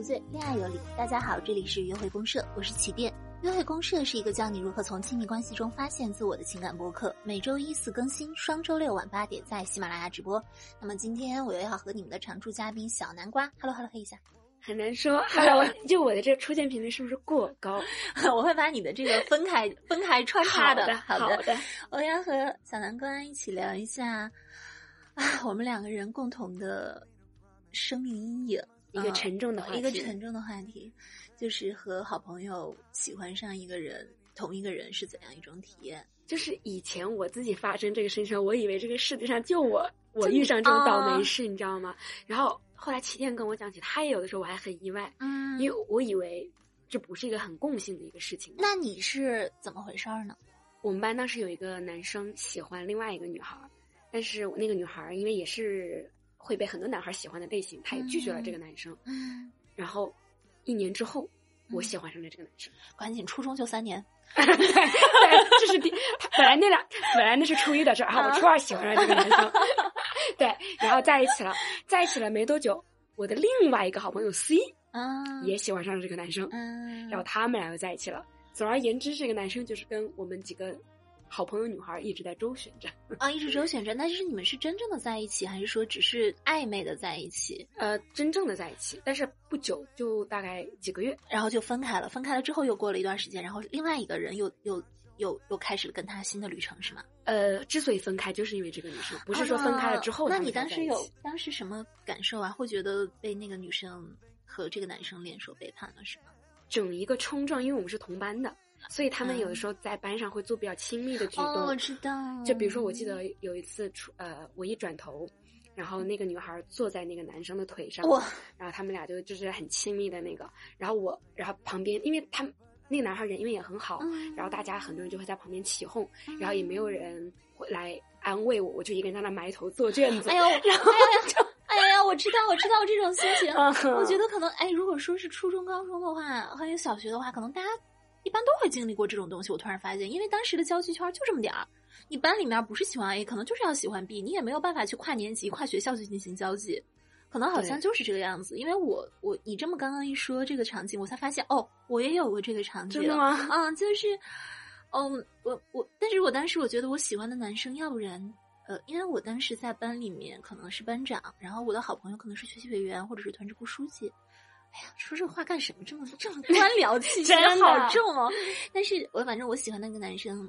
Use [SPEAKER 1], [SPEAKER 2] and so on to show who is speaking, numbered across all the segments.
[SPEAKER 1] 无罪，恋爱有理。大家好，这里是约会公社，我是起点。约会公社是一个教你如何从亲密关系中发现自我的情感播客，每周一四更新，双周六晚八点在喜马拉雅直播。那么今天我又要和你们的常驻嘉宾小南瓜，Hello Hello 黑一下，
[SPEAKER 2] 很难说。Hello，就我的这个出现频率是不是过高？
[SPEAKER 1] 我会把你的这个分开分开穿插
[SPEAKER 2] 的。
[SPEAKER 1] 好
[SPEAKER 2] 的，好的。
[SPEAKER 1] 我要和小南瓜一起聊一下啊，我们两个人共同的生命阴影。
[SPEAKER 2] 一个沉重的话题，
[SPEAKER 1] 一个沉重的话题，就是和好朋友喜欢上一个人，同一个人是怎样一种体验？
[SPEAKER 2] 就是以前我自己发生这个事情，我以为这个世界上就我 我遇上这种倒霉事，你知道吗？然后后来齐天跟我讲起，他也有的时候我还很意外，嗯，因为我以为这不是一个很共性的一个事情。
[SPEAKER 1] 那你是怎么回事呢？
[SPEAKER 2] 我们班当时有一个男生喜欢另外一个女孩，但是那个女孩因为也是。会被很多男孩喜欢的类型，他也拒绝了这个男生。嗯，然后一年之后，我喜欢上了这个男生。
[SPEAKER 1] 赶紧，初中就三年。
[SPEAKER 2] 对，这是第本来那俩本来那是初一的事儿，然后我初二喜欢上这个男生。对，然后在一起了，在一起了没多久，我的另外一个好朋友 C 啊也喜欢上了这个男生。嗯，然后他们两个在一起了。总而言之，这个男生就是跟我们几个。好朋友女孩一直在周旋着
[SPEAKER 1] 啊，一直周旋着。那就是你们是真正的在一起，还是说只是暧昧的在一起？
[SPEAKER 2] 呃，真正的在一起，但是不久就大概几个月，
[SPEAKER 1] 然后就分开了。分开了之后又过了一段时间，然后另外一个人又又又又开始了跟他新的旅程，是吗？
[SPEAKER 2] 呃，之所以分开，就是因为这个女生，不是说分开了之后。
[SPEAKER 1] 那你当时有当时什么感受啊？会觉得被那个女生和这个男生联手背叛了，是吗？
[SPEAKER 2] 整一个冲撞，因为我们是同班的。所以他们有的时候在班上会做比较亲密的举动。哦，
[SPEAKER 1] 我知道。
[SPEAKER 2] 就比如说，我记得有一次出呃，我一转头，然后那个女孩坐在那个男生的腿上，哇！然后他们俩就就是很亲密的那个。然后我，然后旁边，因为他们那个男孩人因为也很好，然后大家很多人就会在旁边起哄，然后也没有人会来安慰我，我就一个人在那埋头做卷子。
[SPEAKER 1] 哎呦，然后就哎呀，我知道，我知道这种心情。我觉得可能哎，如果说是初中、高中的话，还有小学的话，可能大家。一般都会经历过这种东西。我突然发现，因为当时的交际圈就这么点儿，你班里面不是喜欢 A，可能就是要喜欢 B，你也没有办法去跨年级、跨学校去进行交际，可能好像就是这个样子。因为我我你这么刚刚一说这个场景，我才发现哦，我也有过这个场景。
[SPEAKER 2] 真的吗？
[SPEAKER 1] 啊，就是，嗯，我我，但是我当时我觉得我喜欢的男生，要不然，呃，因为我当时在班里面可能是班长，然后我的好朋友可能是学习委员或者是团支部书记。哎呀，说这话干什么？这么这么 官僚气息好重哦！但是我反正我喜欢那个男生，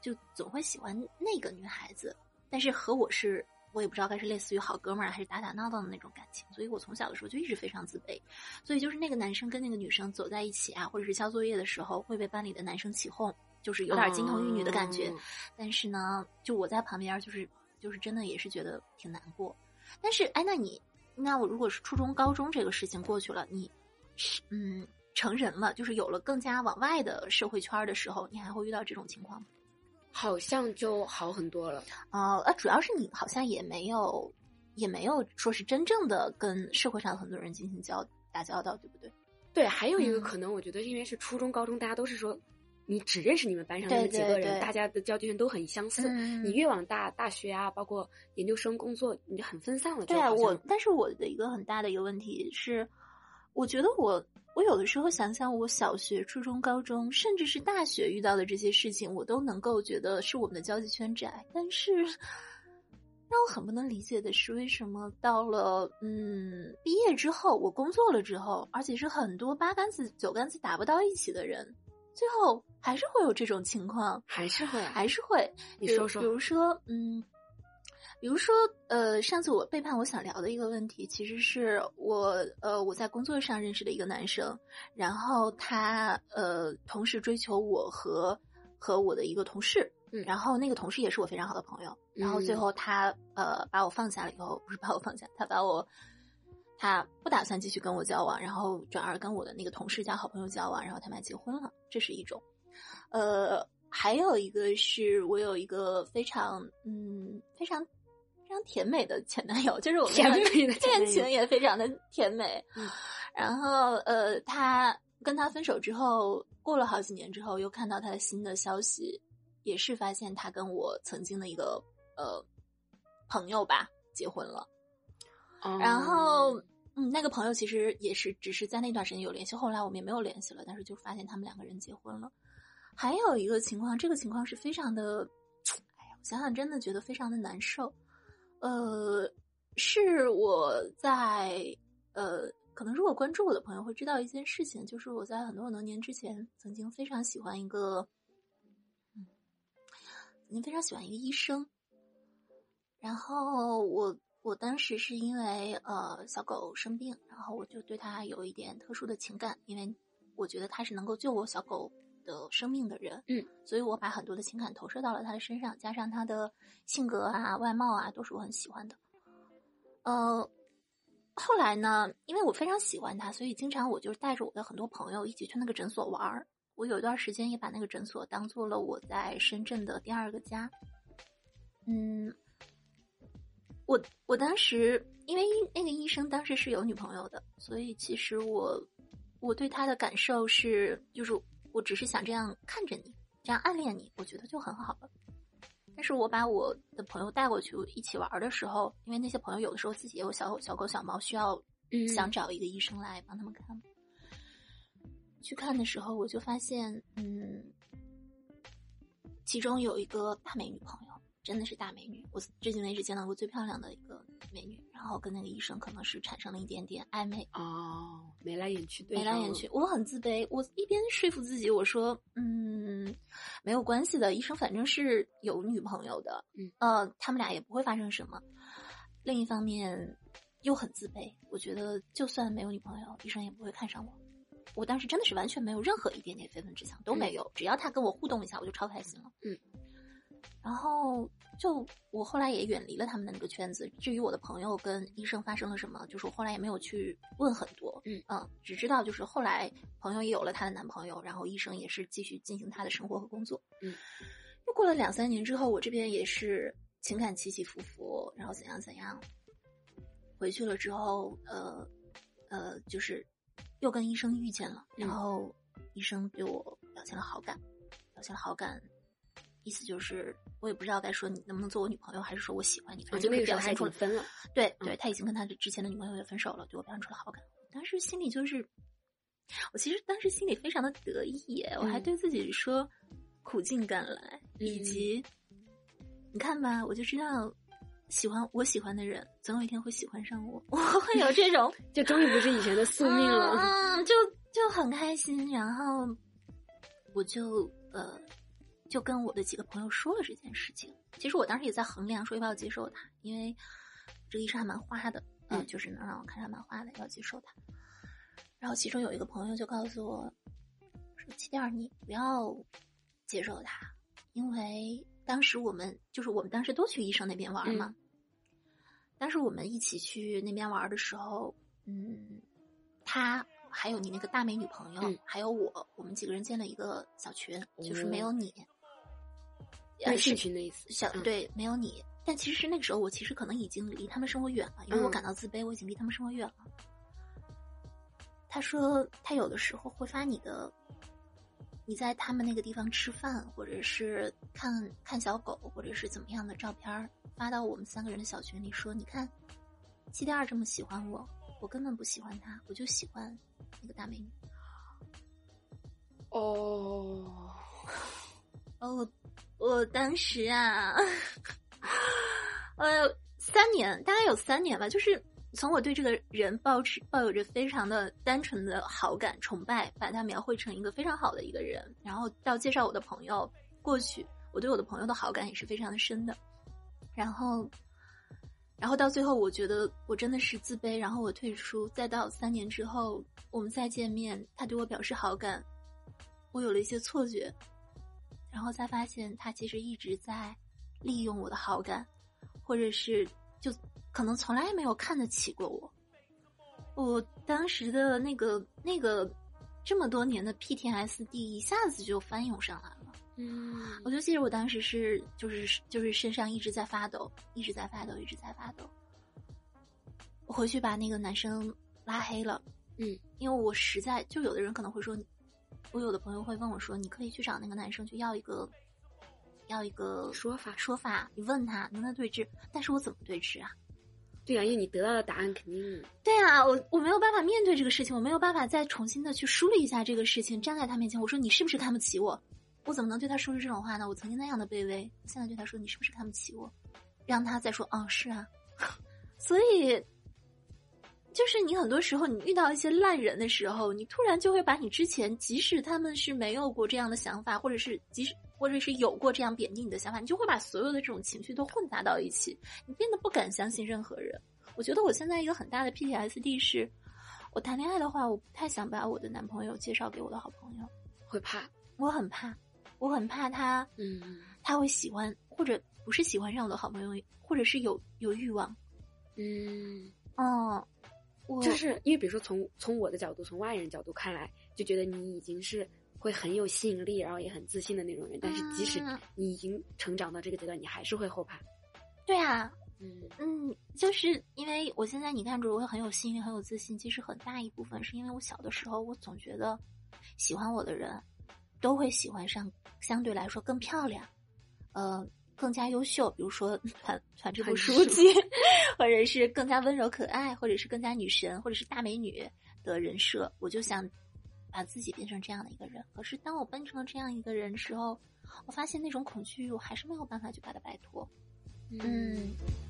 [SPEAKER 1] 就总会喜欢那个女孩子。但是和我是，我也不知道该是类似于好哥们儿还是打打闹闹的那种感情。所以我从小的时候就一直非常自卑。所以就是那个男生跟那个女生走在一起啊，或者是交作业的时候，会被班里的男生起哄，就是有点金童玉女的感觉。但是呢，就我在旁边，就是就是真的也是觉得挺难过。但是哎，那你？那我如果是初中、高中这个事情过去了，你，嗯，成人了，就是有了更加往外的社会圈的时候，你还会遇到这种情况吗？
[SPEAKER 2] 好像就好很多了。
[SPEAKER 1] 啊，呃，主要是你好像也没有，也没有说是真正的跟社会上很多人进行交打交道，对不对？
[SPEAKER 2] 对，还有一个可能，我觉得因为是初中、高中，大家都是说。你只认识你们班上那几个人，大家的交际圈都很相似。你越往大大学啊，包括研究生工作，你就很分散了。
[SPEAKER 1] 对啊，我但是我的一个很大的一个问题是，我觉得我我有的时候想想，我小学、初中、高中，甚至是大学遇到的这些事情，我都能够觉得是我们的交际圈窄。但是让我很不能理解的是，为什么到了嗯毕业之后，我工作了之后，而且是很多八竿子九竿子打不到一起的人。最后还是会有这种情况，
[SPEAKER 2] 还是会，
[SPEAKER 1] 还是会。
[SPEAKER 2] 你说说，
[SPEAKER 1] 比如说，嗯，比如说，呃，上次我背叛我想聊的一个问题，其实是我，呃，我在工作上认识的一个男生，然后他，呃，同时追求我和和我的一个同事，嗯，然后那个同事也是我非常好的朋友，然后最后他，呃，把我放下了以后，不是把我放下，他把我。他不打算继续跟我交往，然后转而跟我的那个同事加好朋友交往，然后他们还结婚了，这是一种。呃，还有一个是我有一个非常嗯非常非常甜美的前男友，就是我们恋情也非常的甜美。然后呃，他跟他分手之后，过了好几年之后，又看到他的新的消息，也是发现他跟我曾经的一个呃朋友吧结婚了。然后，嗯，那个朋友其实也是只是在那段时间有联系，后来我们也没有联系了。但是就发现他们两个人结婚了。还有一个情况，这个情况是非常的，哎呀，我想想真的觉得非常的难受。呃，是我在呃，可能如果关注我的朋友会知道一件事情，就是我在很多很多年之前曾经非常喜欢一个，嗯，曾经非常喜欢一个医生。然后我我当时是因为呃小狗生病，然后我就对它有一点特殊的情感，因为我觉得它是能够救我小狗的生命的人，
[SPEAKER 2] 嗯，
[SPEAKER 1] 所以我把很多的情感投射到了它的身上，加上它的性格啊、外貌啊，都是我很喜欢的。呃，后来呢，因为我非常喜欢它，所以经常我就带着我的很多朋友一起去那个诊所玩儿。我有一段时间也把那个诊所当做了我在深圳的第二个家，嗯。我我当时因为那个医生当时是有女朋友的，所以其实我我对他的感受是，就是我只是想这样看着你，这样暗恋你，我觉得就很好了。但是我把我的朋友带过去一起玩的时候，因为那些朋友有的时候自己也有小小狗小猫，需要想找一个医生来帮他们看。去看的时候，我就发现，嗯，其中有一个大美女朋友。真的是大美女，我至今为止见到过最漂亮的一个美女。然后跟那个医生可能是产生了一点点暧昧
[SPEAKER 2] 哦，眉来眼去，
[SPEAKER 1] 眉来眼去。我很自卑，我一边说服自己，我说嗯，没有关系的，医生反正是有女朋友的，
[SPEAKER 2] 嗯
[SPEAKER 1] 呃，他们俩也不会发生什么。另一方面又很自卑，我觉得就算没有女朋友，医生也不会看上我。我当时真的是完全没有任何一点点非分之想都没有，只要他跟我互动一下，我就超开心了。
[SPEAKER 2] 嗯。
[SPEAKER 1] 然后就我后来也远离了他们的那个圈子。至于我的朋友跟医生发生了什么，就是我后来也没有去问很多。
[SPEAKER 2] 嗯
[SPEAKER 1] 嗯，只知道就是后来朋友也有了她的男朋友，然后医生也是继续进行他的生活和工作。
[SPEAKER 2] 嗯，
[SPEAKER 1] 又过了两三年之后，我这边也是情感起起伏伏，然后怎样怎样。回去了之后，呃呃，就是又跟医生遇见了，然后医生对我表现了好感，表现了好感。意思就是，我也不知道该说你能不能做我女朋友，还是说我喜欢你。反正就是表现出了
[SPEAKER 2] 分了。
[SPEAKER 1] 对对，他已经跟他的之前的女朋友也分手了，对我表现出了好感。当时心里就是，我其实当时心里非常的得意，我还对自己说苦尽甘来，以及你看吧，我就知道喜欢我喜欢的人，总有一天会喜欢上我，我会有这种，
[SPEAKER 2] 就终于不是以前的宿命了，
[SPEAKER 1] 嗯，就就很开心。然后我就呃。就跟我的几个朋友说了这件事情。其实我当时也在衡量，说要不要接受他，因为这个医生还蛮花的，嗯，就是能让我看上蛮花的，要接受他。然后其中有一个朋友就告诉我，说：“七点你不要接受他，因为当时我们就是我们当时都去医生那边玩嘛。当时我们一起去那边玩的时候，嗯，他。”还有你那个大美女朋友，还有我，我们几个人建了一个小群，就是没有你，
[SPEAKER 2] 微信群的意思。
[SPEAKER 1] 小对，没有你，但其实那个时候我其实可能已经离他们生活远了，因为我感到自卑，我已经离他们生活远了。他说他有的时候会发你的，你在他们那个地方吃饭，或者是看看小狗，或者是怎么样的照片发到我们三个人的小群里，说你看，七弟二这么喜欢我，我根本不喜欢他，我就喜欢。那个大美女，
[SPEAKER 2] 哦，
[SPEAKER 1] 哦，我当时啊，呃，三年，大概有三年吧，就是从我对这个人抱持抱有着非常的单纯的好感、崇拜，把他描绘成一个非常好的一个人，然后到介绍我的朋友过去，我对我的朋友的好感也是非常的深的，然后。然后到最后，我觉得我真的是自卑，然后我退出。再到三年之后，我们再见面，他对我表示好感，我有了一些错觉，然后才发现他其实一直在利用我的好感，或者是就可能从来没有看得起过我。我当时的那个那个这么多年的 PTSD 一下子就翻涌上来了。
[SPEAKER 2] 嗯，
[SPEAKER 1] 我就记得我当时是，就是就是身上一直在发抖，一直在发抖，一直在发抖。我回去把那个男生拉黑了。
[SPEAKER 2] 嗯，
[SPEAKER 1] 因为我实在就有的人可能会说，我有的朋友会问我说，你可以去找那个男生去要一个，要一个
[SPEAKER 2] 说法
[SPEAKER 1] 说法，你问他能不能对峙，但是我怎么对峙啊？
[SPEAKER 2] 对啊，因为你得到的答案肯定。
[SPEAKER 1] 对啊，我我没有办法面对这个事情，我没有办法再重新的去梳理一下这个事情，站在他面前，我说你是不是看不起我？我怎么能对他说出这种话呢？我曾经那样的卑微，现在对他说你是不是看不起我？让他再说哦，是啊。所以，就是你很多时候你遇到一些烂人的时候，你突然就会把你之前即使他们是没有过这样的想法，或者是即使或者是有过这样贬低你的想法，你就会把所有的这种情绪都混杂到一起，你变得不敢相信任何人。我觉得我现在一个很大的 PTSD 是，我谈恋爱的话，我不太想把我的男朋友介绍给我的好朋友，
[SPEAKER 2] 会怕，
[SPEAKER 1] 我很怕，我很怕他，
[SPEAKER 2] 嗯，
[SPEAKER 1] 他会喜欢或者不是喜欢上我的好朋友，或者是有有欲望，
[SPEAKER 2] 嗯，
[SPEAKER 1] 哦，我
[SPEAKER 2] 就是因为比如说从从我的角度，从外人角度看来，就觉得你已经是会很有吸引力，然后也很自信的那种人，但是即使你已经成长到这个阶段，你还是会后怕，
[SPEAKER 1] 对啊。
[SPEAKER 2] 嗯
[SPEAKER 1] 嗯，就是因为我现在你看着我很有吸引力，很有自信。其实很大一部分是因为我小的时候，我总觉得喜欢我的人都会喜欢上相对来说更漂亮，呃，更加优秀，比如说团团支部书记，或者是更加温柔可爱，或者是更加女神，或者是大美女的人设。我就想把自己变成这样的一个人。可是当我变成了这样一个人时候，我发现那种恐惧，我还是没有办法去把它摆脱。嗯。
[SPEAKER 2] 那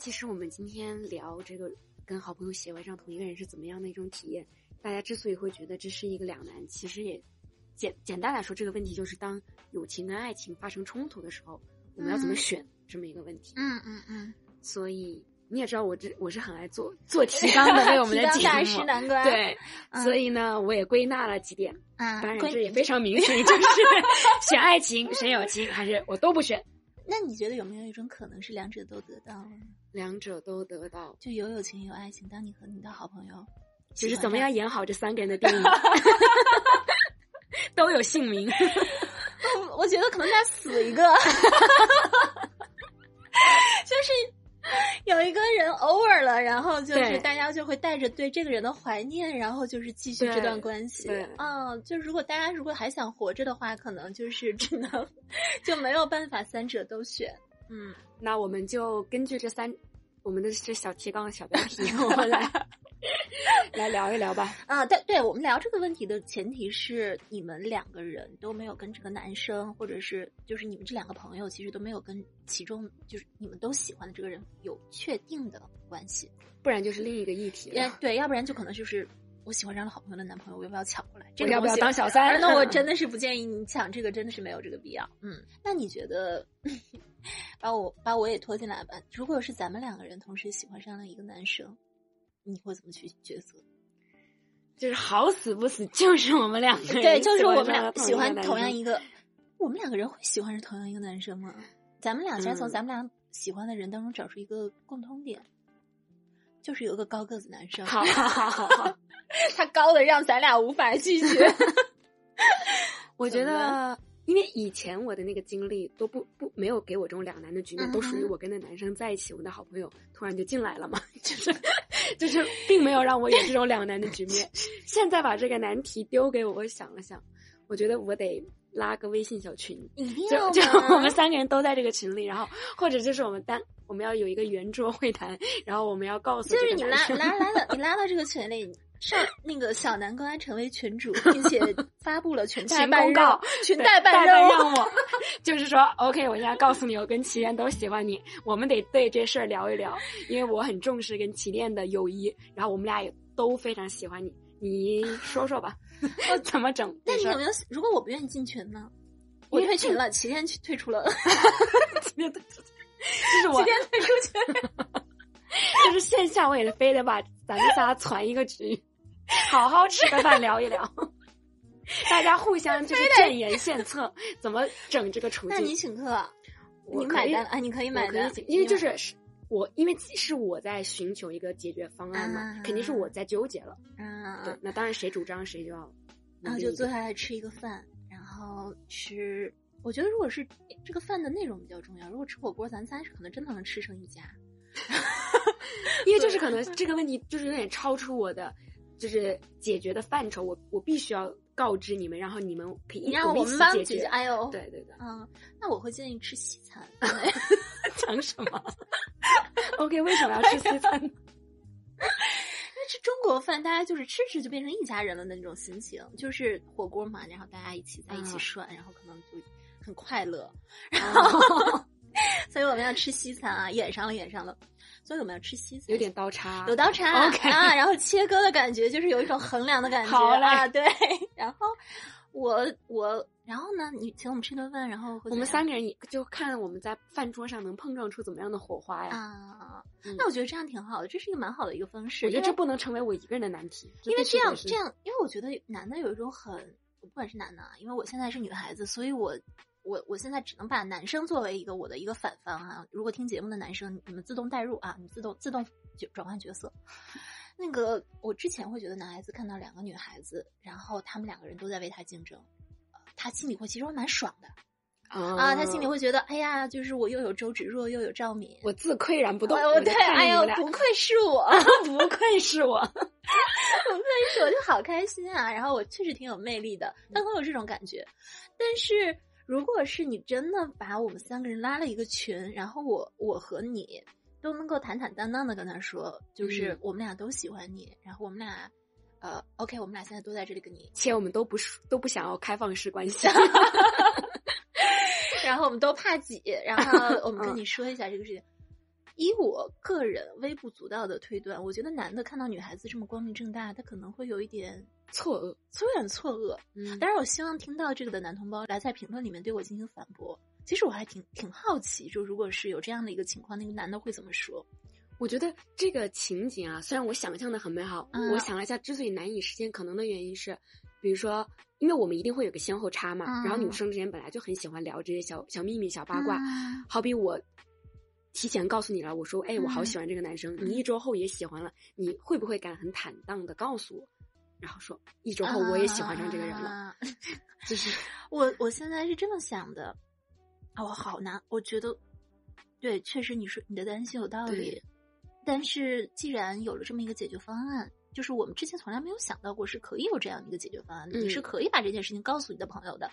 [SPEAKER 2] 其实我们今天聊这个跟好朋友喜欢上同一个人是怎么样的一种体验？大家之所以会觉得这是一个两难，其实也简简单来说，这个问题就是当友情跟爱情发生冲突的时候，我们要怎么选这么一个问题。
[SPEAKER 1] 嗯嗯嗯。
[SPEAKER 2] 所以你也知道，我这我是很爱做做提 纲的，为我们的节目。
[SPEAKER 1] 难关。
[SPEAKER 2] 对，所以呢，我也归纳了几点。
[SPEAKER 1] 啊，
[SPEAKER 2] 当然这也 非常明显，就是 选爱情、选友情，还是我都不选。
[SPEAKER 1] 那你觉得有没有一种可能是两者都得到了？
[SPEAKER 2] 两者都得到，
[SPEAKER 1] 就有友情有爱情。当你和你的好朋友，
[SPEAKER 2] 就是怎么样演好这三个人的电影，都有姓名。
[SPEAKER 1] 我觉得可能再死一个，就是。有一个人偶尔了，然后就是大家就会带着对这个人的怀念，然后就是继续这段关系。嗯，就如果大家如果还想活着的话，可能就是只能 就没有办法三者都选。嗯，
[SPEAKER 2] 那我们就根据这三我们的这小提纲小标题，我们来。来聊一聊吧。
[SPEAKER 1] 啊，对对，我们聊这个问题的前提是你们两个人都没有跟这个男生，或者是就是你们这两个朋友，其实都没有跟其中就是你们都喜欢的这个人有确定的关系，
[SPEAKER 2] 不然就是另一个议题。
[SPEAKER 1] 对，要不然就可能就是我喜欢上了好朋友的男朋友，我要不要抢过来？这
[SPEAKER 2] 个要不要当小三？
[SPEAKER 1] 那我真的是不建议你抢，这个真的是没有这个必要。嗯，那你觉得把我把我也拖进来吧？如果是咱们两个人同时喜欢上了一个男生。你会怎么去抉择？
[SPEAKER 2] 就是好死不死，就是我们两个人，
[SPEAKER 1] 对，就是我们俩喜欢同样一个。我们两个人会喜欢是同样一个男生吗？咱们俩先从咱们俩喜欢的人当中找出一个共通点，就是有个高个子男生。
[SPEAKER 2] 好好好好好，
[SPEAKER 1] 他高的让咱俩无法拒绝。
[SPEAKER 2] 我觉得。因为以前我的那个经历都不不没有给我这种两难的局面，都属于我跟那男生在一起，我的好朋友突然就进来了嘛，就是就是并没有让我有这种两难的局面。现在把这个难题丢给我，我想了想，我觉得我得拉个微信小群，就 就我们三个人都在这个群里，然后或者就是我们单我们要有一个圆桌会谈，然后我们要告诉
[SPEAKER 1] 就是你拉拉拉到你拉到这个群里。上那个小南瓜成为群主，并且发布了群代
[SPEAKER 2] 公告，
[SPEAKER 1] 群代办
[SPEAKER 2] 任
[SPEAKER 1] 务，
[SPEAKER 2] 就是说，OK，我现在告诉你，我跟齐恋都喜欢你，我们得对这事儿聊一聊，因为我很重视跟齐恋的友谊，然后我们俩也都非常喜欢你，你说说吧，我怎么整？
[SPEAKER 1] 那你有没有？如果我不愿意进群呢？我退群了，齐恋退出了，
[SPEAKER 2] 齐天退出，就是我
[SPEAKER 1] 齐天退出群，
[SPEAKER 2] 就是线下我也非得把咱们仨攒一个局。好好吃个饭，聊一聊，大家互相就是建言献策，怎么整这个处境？那
[SPEAKER 1] 你请客，你买单啊？你可以买单，
[SPEAKER 2] 因为就是是我，因为是我在寻求一个解决方案嘛，肯定是我在纠结了。
[SPEAKER 1] 啊，
[SPEAKER 2] 对，那当然谁主张谁就要，
[SPEAKER 1] 然后就坐下来吃一个饭，然后吃。我觉得如果是这个饭的内容比较重要，如果吃火锅，咱仨是可能真的能吃成一家。
[SPEAKER 2] 因为就是可能这个问题就是有点超出我的就是解决的范畴，我我必须要告知你们，然后你们可以
[SPEAKER 1] 让我们帮解决。哎呦，
[SPEAKER 2] 对对对，
[SPEAKER 1] 嗯，那我会建议吃西餐。
[SPEAKER 2] 讲什么？OK，为什么要吃西餐？
[SPEAKER 1] 因为吃中国饭，大家就是吃吃就变成一家人了的那种心情，就是火锅嘛，然后大家一起在一起涮，然后可能就很快乐。然后，所以我们要吃西餐啊，演上了，演上了。所以我们要吃西餐，
[SPEAKER 2] 有点刀叉，
[SPEAKER 1] 有刀叉
[SPEAKER 2] ，OK
[SPEAKER 1] 啊，然后切割的感觉就是有一种衡量的感觉
[SPEAKER 2] 啊，
[SPEAKER 1] 对。然后我我，然后呢，你请我们吃顿饭，然后
[SPEAKER 2] 我们三个人就看我们在饭桌上能碰撞出怎么样的火花呀？
[SPEAKER 1] 啊，那我觉得这样挺好的，这是一个蛮好的一个方式。
[SPEAKER 2] 我觉得这不能成为我一个人的难题，
[SPEAKER 1] 因为这样这样，因为我觉得男的有一种很，不管是男的，因为我现在是女孩子，所以我。我我现在只能把男生作为一个我的一个反方啊！如果听节目的男生，你们自动代入啊，你自动自动转换角色。那个我之前会觉得男孩子看到两个女孩子，然后他们两个人都在为他竞争，他心里会其实蛮爽的啊！他心里会觉得，哎呀，就是我又有周芷若，又有赵敏，
[SPEAKER 2] 我自岿然不动。
[SPEAKER 1] 对，哎呦，不愧是我，
[SPEAKER 2] 不愧是我，不
[SPEAKER 1] 愧是我，就好开心啊！然后我确实挺有魅力的，他会有这种感觉，但是。如果是你真的把我们三个人拉了一个群，然后我我和你都能够坦坦荡荡的跟他说，就是我们俩都喜欢你，然后我们俩，呃，OK，我们俩现在都在这里跟你，
[SPEAKER 2] 且我们都不是都不想要开放式关系
[SPEAKER 1] 然后我们都怕挤，然后 我们跟你说一下这个事情。以我个人微不足道的推断，我觉得男的看到女孩子这么光明正大，他可能会有一点。
[SPEAKER 2] 错愕，
[SPEAKER 1] 有点错愕。嗯，当然，我希望听到这个的男同胞来在评论里面对我进行反驳。其实我还挺挺好奇，就如果是有这样的一个情况，那个男的会怎么说？
[SPEAKER 2] 我觉得这个情景啊，虽然我想象的很美好，我想了一下，之所以难以实现可能的原因是，比如说，因为我们一定会有个先后差嘛，然后女生之间本来就很喜欢聊这些小小秘密、小八卦。好比我提前告诉你了，我说，哎，我好喜欢这个男生，你一周后也喜欢了，你会不会敢很坦荡的告诉我？然后说一周后我也喜欢上这个人了，就是
[SPEAKER 1] 我我现在是这么想的，我好难，我觉得对，确实你说你的担心有道理，但是既然有了这么一个解决方案，就是我们之前从来没有想到过是可以有这样的一个解决方案，你是可以把这件事情告诉你的朋友的，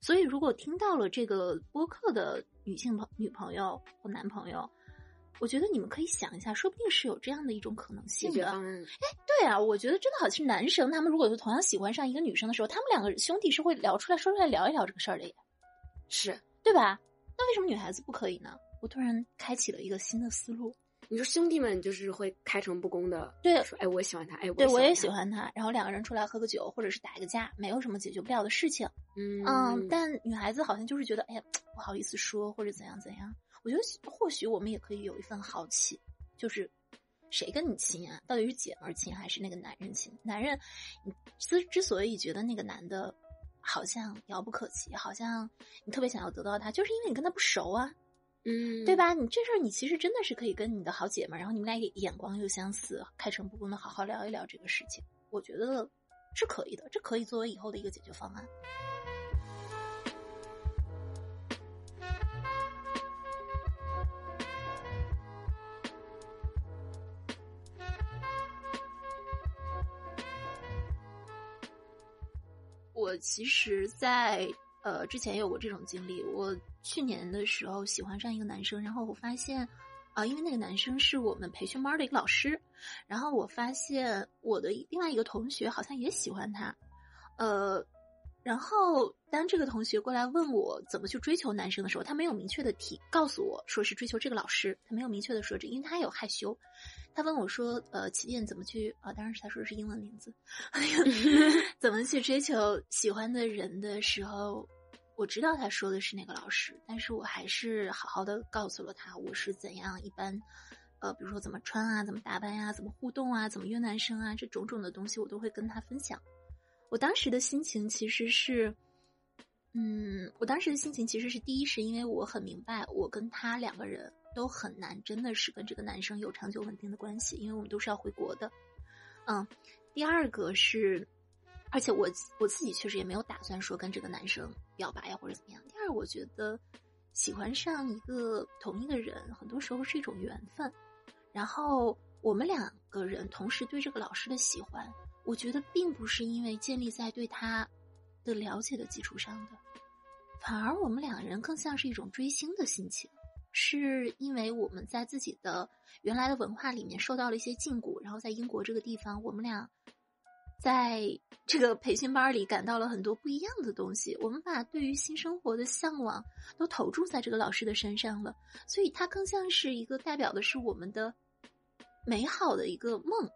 [SPEAKER 1] 所以如果听到了这个播客的女性朋女朋友或男朋友。我觉得你们可以想一下，说不定是有这样的一种可能性的。哎，对啊，我觉得真的好像是男生，他们如果是同样喜欢上一个女生的时候，他们两个兄弟是会聊出来说出来聊一聊这个事儿的，
[SPEAKER 2] 是
[SPEAKER 1] 对吧？那为什么女孩子不可以呢？我突然开启了一个新的思路。
[SPEAKER 2] 你说兄弟们就是会开诚布公的，
[SPEAKER 1] 对，
[SPEAKER 2] 说哎，我喜欢他，哎，
[SPEAKER 1] 对我也
[SPEAKER 2] 喜
[SPEAKER 1] 欢他，然后两个人出来喝个酒，或者是打一个架，没有什么解决不了的事情。嗯，但女孩子好像就是觉得，哎呀，不好意思说，或者怎样怎样。我觉得或许我们也可以有一份好奇，就是谁跟你亲啊？到底是姐们亲还是那个男人亲？男人，你之之所以觉得那个男的好像遥不可及，好像你特别想要得到他，就是因为你跟他不熟啊，
[SPEAKER 2] 嗯，
[SPEAKER 1] 对吧？你这事儿你其实真的是可以跟你的好姐们，然后你们俩眼光又相似，开诚布公的好好聊一聊这个事情，我觉得是可以的，这可以作为以后的一个解决方案。我其实，在呃之前也有过这种经历。我去年的时候喜欢上一个男生，然后我发现，啊，因为那个男生是我们培训班的一个老师，然后我发现我的另外一个同学好像也喜欢他，呃。然后，当这个同学过来问我怎么去追求男生的时候，他没有明确的提告诉我说是追求这个老师，他没有明确的说这，因为他有害羞。他问我说：“呃，起点怎么去啊？当然是他说的是英文名字，怎么去追求喜欢的人的时候，我知道他说的是那个老师，但是我还是好好的告诉了他我是怎样一般，呃，比如说怎么穿啊，怎么打扮呀，怎么互动啊，怎么约男生啊，这种种的东西我都会跟他分享。”我当时的心情其实是，嗯，我当时的心情其实是第一，是因为我很明白，我跟他两个人都很难，真的是跟这个男生有长久稳定的关系，因为我们都是要回国的。嗯，第二个是，而且我我自己确实也没有打算说跟这个男生表白呀或者怎么样。第二，我觉得喜欢上一个同一个人，很多时候是一种缘分。然后我们两个人同时对这个老师的喜欢。我觉得并不是因为建立在对他的了解的基础上的，反而我们两人更像是一种追星的心情，是因为我们在自己的原来的文化里面受到了一些禁锢，然后在英国这个地方，我们俩在这个培训班里感到了很多不一样的东西，我们把对于新生活的向往都投注在这个老师的身上了，所以他更像是一个代表的是我们的美好的一个梦。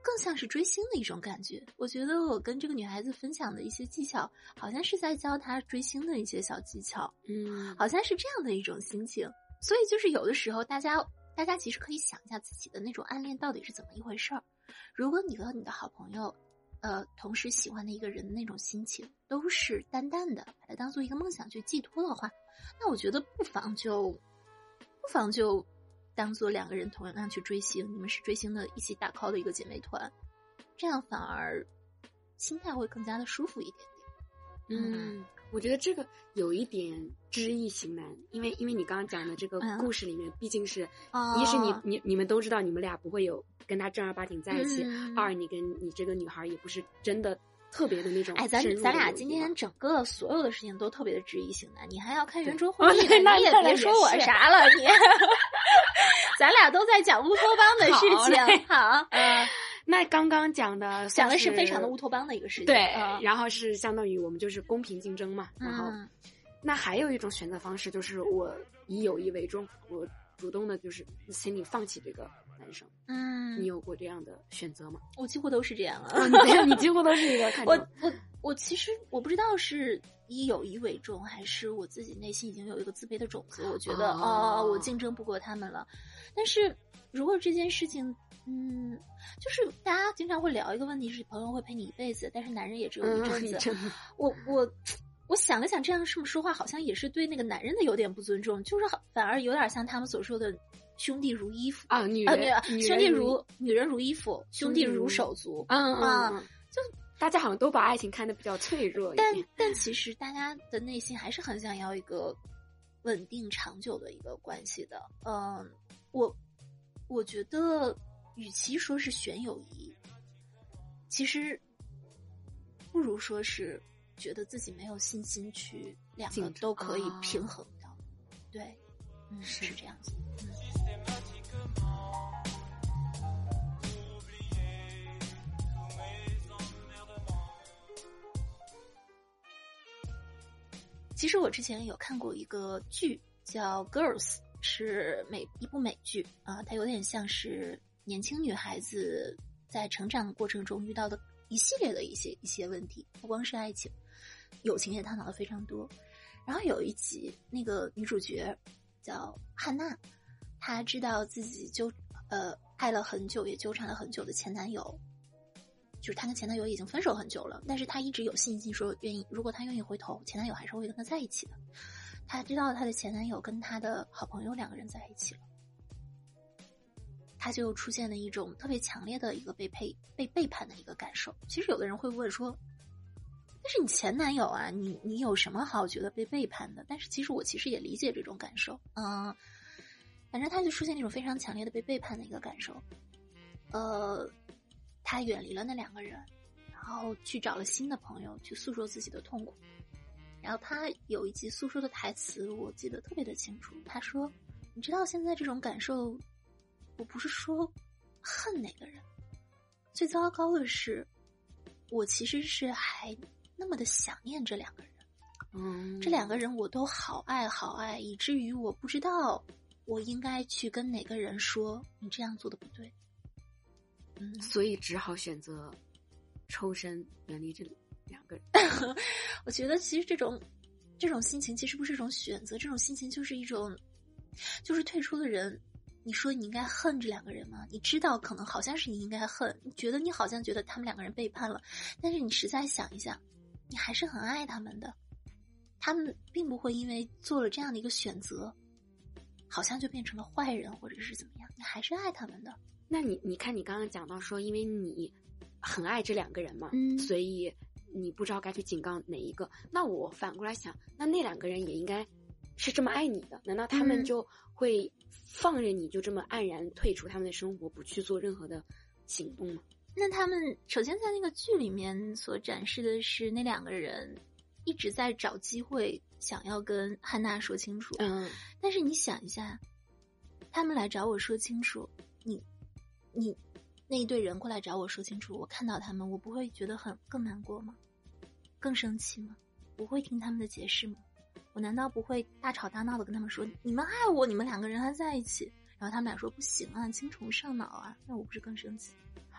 [SPEAKER 1] 更像是追星的一种感觉。我觉得我跟这个女孩子分享的一些技巧，好像是在教她追星的一些小技巧。
[SPEAKER 2] 嗯，
[SPEAKER 1] 好像是这样的一种心情。所以就是有的时候，大家大家其实可以想一下自己的那种暗恋到底是怎么一回事儿。如果你和你的好朋友，呃，同时喜欢的一个人的那种心情都是淡淡的，把它当做一个梦想去寄托的话，那我觉得不妨就不妨就。当做两个人同样去追星，你们是追星的一起打 call 的一个姐妹团，这样反而心态会更加的舒服一点
[SPEAKER 2] 点。嗯，我觉得这个有一点知易行难，因为因为你刚刚讲的这个故事里面，毕竟是一是你你你们都知道你们俩不会有跟他正儿八经在一起，二你跟你这个女孩也不是真的。特别的那种，
[SPEAKER 1] 哎，咱咱俩今天整个所有的事情都特别的知易行难，你还要看圆桌会议，你也别说我啥了，你，咱俩都在讲乌托邦的事情，好，
[SPEAKER 2] 那刚刚讲的
[SPEAKER 1] 讲的是非常的乌托邦的一个事情，
[SPEAKER 2] 对，然后是相当于我们就是公平竞争嘛，然后，那还有一种选择方式就是我以友谊为重，我主动的就是心里放弃这个。男生，
[SPEAKER 1] 嗯，
[SPEAKER 2] 你有过这样的选择吗？
[SPEAKER 1] 我几乎都是这样
[SPEAKER 2] 啊，你几乎都是一个。
[SPEAKER 1] 我我我其实我不知道是以友谊为重，还是我自己内心已经有一个自卑的种子。我觉得哦，我竞争不过他们了。但是如果这件事情，嗯，就是大家经常会聊一个问题，是朋友会陪你一辈子，但是男人也只有一阵子。我我我想了想，这样这么说话，好像也是对那个男人的有点不尊重，就是反而有点像他们所说的。兄弟如衣服
[SPEAKER 2] 啊，女人
[SPEAKER 1] 兄弟如女人如衣服，兄弟如手足
[SPEAKER 2] 嗯啊，就大家好像都把爱情看得比较脆弱，
[SPEAKER 1] 但但其实大家的内心还是很想要一个稳定长久的一个关系的。嗯，我我觉得，与其说是选友谊，其实不如说是觉得自己没有信心去两个都可以平衡的。对，嗯，是这样子。其实我之前有看过一个剧，叫《Girls》，是美一部美剧啊，它有点像是年轻女孩子在成长过程中遇到的一系列的一些一些问题，不光是爱情，友情也探讨的非常多。然后有一集，那个女主角叫汉娜，她知道自己就呃爱了很久，也纠缠了很久的前男友。就是她跟前男友已经分手很久了，但是她一直有信心说愿意，如果她愿意回头，前男友还是会跟她在一起的。她知道她的前男友跟她的好朋友两个人在一起了，他就出现了一种特别强烈的一个被配被背叛的一个感受。其实有的人会问说，那是你前男友啊，你你有什么好觉得被背叛的？但是其实我其实也理解这种感受，嗯，反正他就出现那种非常强烈的被背叛的一个感受，呃。他远离了那两个人，然后去找了新的朋友去诉说自己的痛苦。然后他有一集诉说的台词，我记得特别的清楚。他说：“你知道现在这种感受，我不是说恨哪个人，最糟糕的是，我其实是还那么的想念这两个人。
[SPEAKER 2] 嗯，
[SPEAKER 1] 这两个人我都好爱好爱，以至于我不知道我应该去跟哪个人说你这样做的不对。”
[SPEAKER 2] 所以只好选择抽身远离这两个人。
[SPEAKER 1] 我觉得其实这种这种心情其实不是一种选择，这种心情就是一种，就是退出的人。你说你应该恨这两个人吗？你知道可能好像是你应该恨，你觉得你好像觉得他们两个人背叛了，但是你实在想一想，你还是很爱他们的。他们并不会因为做了这样的一个选择，好像就变成了坏人或者是怎么样，你还是爱他们的。
[SPEAKER 2] 那你你看，你刚刚讲到说，因为你很爱这两个人嘛，
[SPEAKER 1] 嗯，
[SPEAKER 2] 所以你不知道该去警告哪一个。那我反过来想，那那两个人也应该是这么爱你的，难道他们就会放任你就这么黯然退出他们的生活，不去做任何的行动吗？
[SPEAKER 1] 那他们首先在那个剧里面所展示的是那两个人一直在找机会想要跟汉娜说清楚。
[SPEAKER 2] 嗯，
[SPEAKER 1] 但是你想一下，他们来找我说清楚，你，你那一队人过来找我说清楚，我看到他们，我不会觉得很更难过吗？更生气吗？我会听他们的解释吗？我难道不会大吵大闹的跟他们说你们爱我，你们两个人还在一起？然后他们俩说不行啊，青虫上脑啊，那我不是更生气？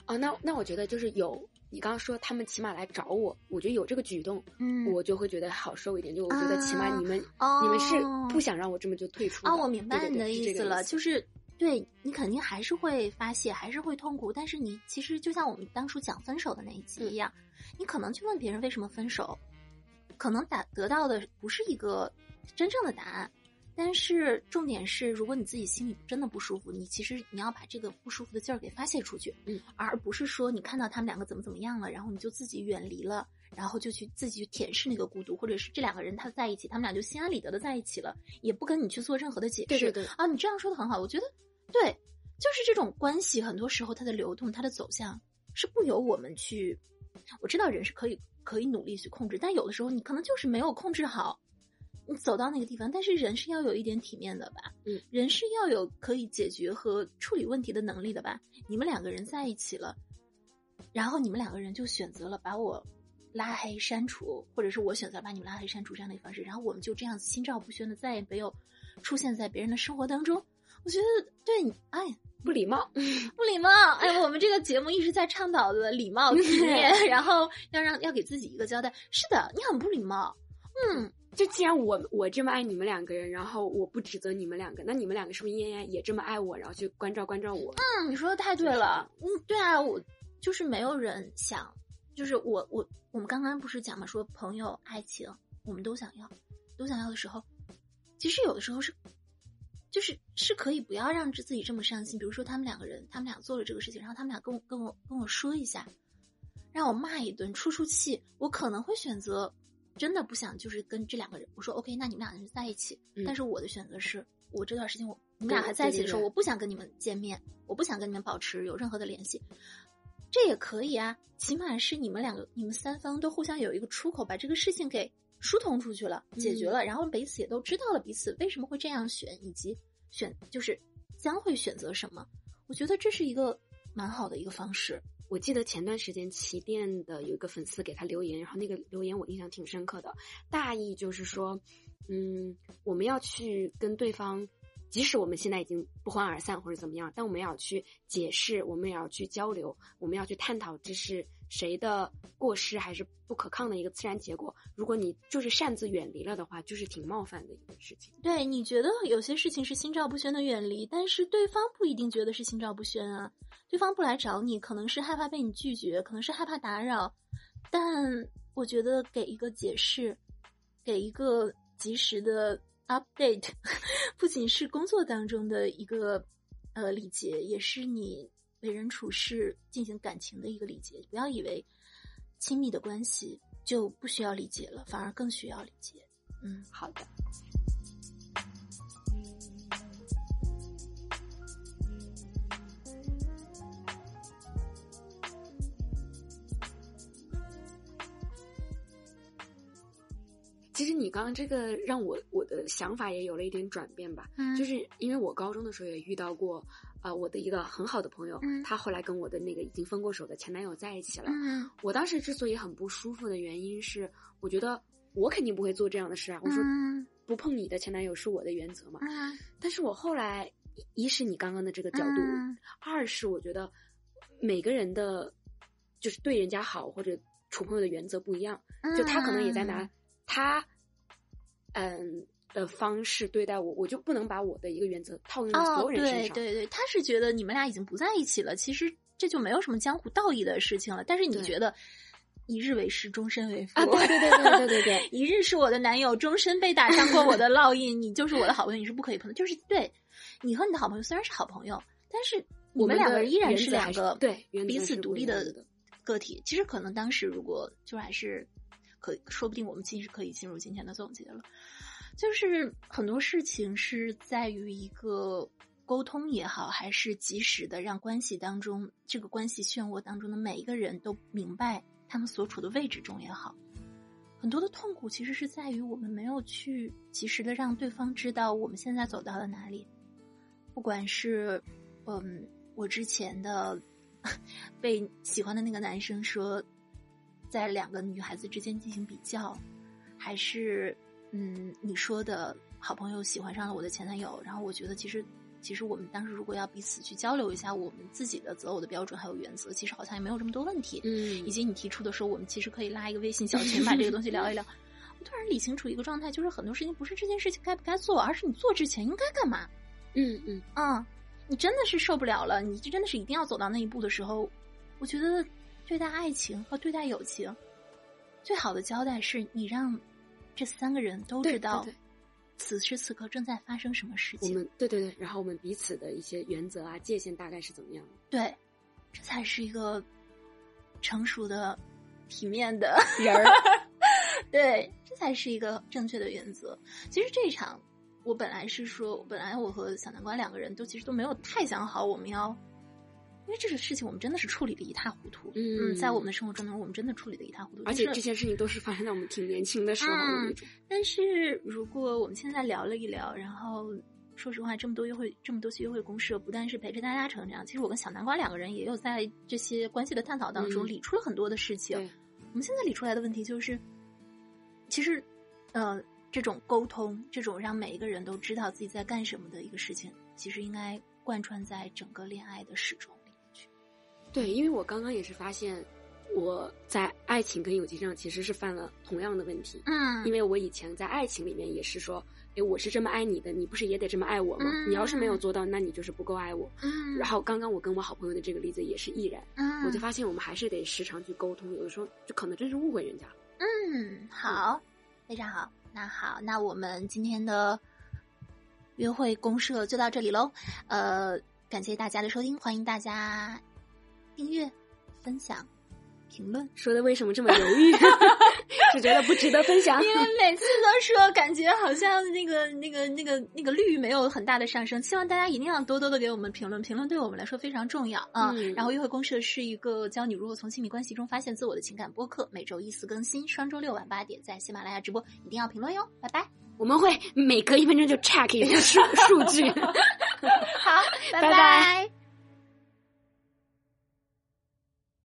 [SPEAKER 2] 哦，那那我觉得就是有你刚刚说他们起码来找我，我觉得有这个举动，
[SPEAKER 1] 嗯，
[SPEAKER 2] 我就会觉得好受一点。就我觉得起码你们你们是不想让我这么就退出
[SPEAKER 1] 啊。我明白你
[SPEAKER 2] 的
[SPEAKER 1] 意思了，就是对你肯定还是会发泄，还是会痛苦，但是你其实就像我们当初讲分手的那一集一样，你可能去问别人为什么分手，可能打得到的不是一个真正的答案。但是重点是，如果你自己心里真的不舒服，你其实你要把这个不舒服的劲儿给发泄出去，
[SPEAKER 2] 嗯，
[SPEAKER 1] 而不是说你看到他们两个怎么怎么样了，然后你就自己远离了，然后就去自己去舔舐那个孤独，或者是这两个人他在一起，他们俩就心安理得的在一起了，也不跟你去做任何的解
[SPEAKER 2] 释，对对对，
[SPEAKER 1] 啊，你这样说的很好，我觉得对，就是这种关系，很多时候它的流动，它的走向是不由我们去，我知道人是可以可以努力去控制，但有的时候你可能就是没有控制好。你走到那个地方，但是人是要有一点体面的吧？
[SPEAKER 2] 嗯，
[SPEAKER 1] 人是要有可以解决和处理问题的能力的吧？你们两个人在一起了，然后你们两个人就选择了把我拉黑删除，或者是我选择把你们拉黑删除这样的一方式，然后我们就这样心照不宣的再也没有出现在别人的生活当中。我觉得对你，哎，
[SPEAKER 2] 不礼貌，
[SPEAKER 1] 不礼貌。哎，我们这个节目一直在倡导的礼貌体 面，然后要让要给自己一个交代。是的，你很不礼貌。嗯。
[SPEAKER 2] 就既然我我这么爱你们两个人，然后我不指责你们两个，那你们两个是不是应该也这么爱我，然后去关照关照我？
[SPEAKER 1] 嗯，你说的太对了。嗯，对啊，我就是没有人想，就是我我我们刚刚不是讲嘛，说朋友爱情我们都想要，都想要的时候，其实有的时候是，就是是可以不要让自己这么伤心。比如说他们两个人，他们俩做了这个事情，然后他们俩跟我跟我跟我说一下，让我骂一顿出出气，我可能会选择。真的不想就是跟这两个人，我说 OK，那你们俩人在一起。但是我的选择是，我这段时间我你们俩还在一起的时候，我不想跟你们见面，我不想跟你们保持有任何的联系。这也可以啊，起码是你们两个，你们三方都互相有一个出口，把这个事情给疏通出去了，解决了，然后彼此也都知道了彼此为什么会这样选，以及选就是将会选择什么。我觉得这是一个蛮好的一个方式。
[SPEAKER 2] 我记得前段时间旗店的有一个粉丝给他留言，然后那个留言我印象挺深刻的，大意就是说，嗯，我们要去跟对方，即使我们现在已经不欢而散或者怎么样，但我们也要去解释，我们也要去交流，我们要去探讨这是。谁的过失还是不可抗的一个自然结果？如果你就是擅自远离了的话，就是挺冒犯的一个事情。
[SPEAKER 1] 对，你觉得有些事情是心照不宣的远离，但是对方不一定觉得是心照不宣啊。对方不来找你，可能是害怕被你拒绝，可能是害怕打扰。但我觉得给一个解释，给一个及时的 update，不仅是工作当中的一个呃礼节，也是你。为人处事进行感情的一个礼节，不要以为亲密的关系就不需要礼节了，反而更需要礼节。
[SPEAKER 2] 嗯，好的。其实你刚刚这个让我我的想法也有了一点转变吧，
[SPEAKER 1] 嗯，
[SPEAKER 2] 就是因为我高中的时候也遇到过。啊，我的一个很好的朋友，他后来跟我的那个已经分过手的前男友在一起了。我当时之所以很不舒服的原因是，我觉得我肯定不会做这样的事啊。我说不碰你的前男友是我的原则嘛。但是我后来，一是你刚刚的这个角度，二是我觉得每个人的，就是对人家好或者处朋友的原则不一样。就他可能也在拿他，嗯。的方式对待我，我就不能把我的一个原则套用到所有人身
[SPEAKER 1] 上。对对对，他是觉得你们俩已经不在一起了，其实这就没有什么江湖道义的事情了。但是你觉得一日为师，终身为父？
[SPEAKER 2] 啊，对对对对对对对，
[SPEAKER 1] 一日是我的男友，终身被打上过我的烙印，你就是我的好朋友，你是不可以碰的。就是对，你和你的好朋友虽然是好朋友，但是我们两个人依然
[SPEAKER 2] 是
[SPEAKER 1] 两个
[SPEAKER 2] 对
[SPEAKER 1] 彼此独立的个体。其实可能当时如果就还是可，说不定我们其实可以进入今天的总结了。就是很多事情是在于一个沟通也好，还是及时的让关系当中这个关系漩涡当中的每一个人都明白他们所处的位置中也好，很多的痛苦其实是在于我们没有去及时的让对方知道我们现在走到了哪里。不管是，嗯，我之前的 被喜欢的那个男生说，在两个女孩子之间进行比较，还是嗯你说的好朋友喜欢上了我的前男友，然后我觉得其实。其实我们当时如果要彼此去交流一下我们自己的择偶的标准还有原则，其实好像也没有这么多问题。
[SPEAKER 2] 嗯，
[SPEAKER 1] 以及你提出的时候，我们其实可以拉一个微信小群，把这个东西聊一聊。我突然理清楚一个状态，就是很多事情不是这件事情该不该做，而是你做之前应该干嘛。
[SPEAKER 2] 嗯嗯
[SPEAKER 1] 嗯，你真的是受不了了，你就真的是一定要走到那一步的时候，我觉得对待爱情和对待友情，最好的交代是你让这三个人都知道。此时此刻正在发生什么事情？
[SPEAKER 2] 我们对对对，然后我们彼此的一些原则啊、界限大概是怎么样的？
[SPEAKER 1] 对，这才是一个成熟的、体面的
[SPEAKER 2] 人儿。
[SPEAKER 1] 对，这才是一个正确的原则。其实这一场，我本来是说，本来我和小南瓜两个人都其实都没有太想好我们要。因为这个事情，我们真的是处理的一塌糊涂。嗯，在我们的生活中呢，我们真的处理的一塌糊涂。
[SPEAKER 2] 而且这些事情都是发生在我们挺年轻的时候。
[SPEAKER 1] 但是如果我们现在聊了一聊，然后说实话，这么多约会，这么多次约会公社，不但是陪着大家成长，其实我跟小南瓜两个人也有在这些关系的探讨当中理出了很多的事情。我们现在理出来的问题就是，其实，呃，这种沟通，这种让每一个人都知道自己在干什么的一个事情，其实应该贯穿在整个恋爱的始终。
[SPEAKER 2] 对，因为我刚刚也是发现，我在爱情跟友情上其实是犯了同样的问题。
[SPEAKER 1] 嗯，
[SPEAKER 2] 因为我以前在爱情里面也是说，哎，我是这么爱你的，你不是也得这么爱我吗？你要是没有做到，那你就是不够爱我。
[SPEAKER 1] 嗯，
[SPEAKER 2] 然后刚刚我跟我好朋友的这个例子也是亦然。
[SPEAKER 1] 嗯，
[SPEAKER 2] 我就发现我们还是得时常去沟通，有的时候就可能真是误会人家了。
[SPEAKER 1] 嗯，好，非常好。那好，那我们今天的约会公社就到这里喽。呃，感谢大家的收听，欢迎大家。订阅、分享、评论，
[SPEAKER 2] 说的为什么这么犹豫？是觉得不值得分享？
[SPEAKER 1] 因为每次都说，感觉好像那个、那个、那个、那个率没有很大的上升。希望大家一定要多多的给我们评论，评论对我们来说非常重要啊！然后，约会公社是一个教你如何从亲密关系中发现自我的情感播客，每周一次更新，双周六晚八点在喜马拉雅直播，一定要评论哟！拜拜，
[SPEAKER 2] 我们会每隔一分钟就 check 一下数数据。
[SPEAKER 1] 好，拜
[SPEAKER 2] 拜。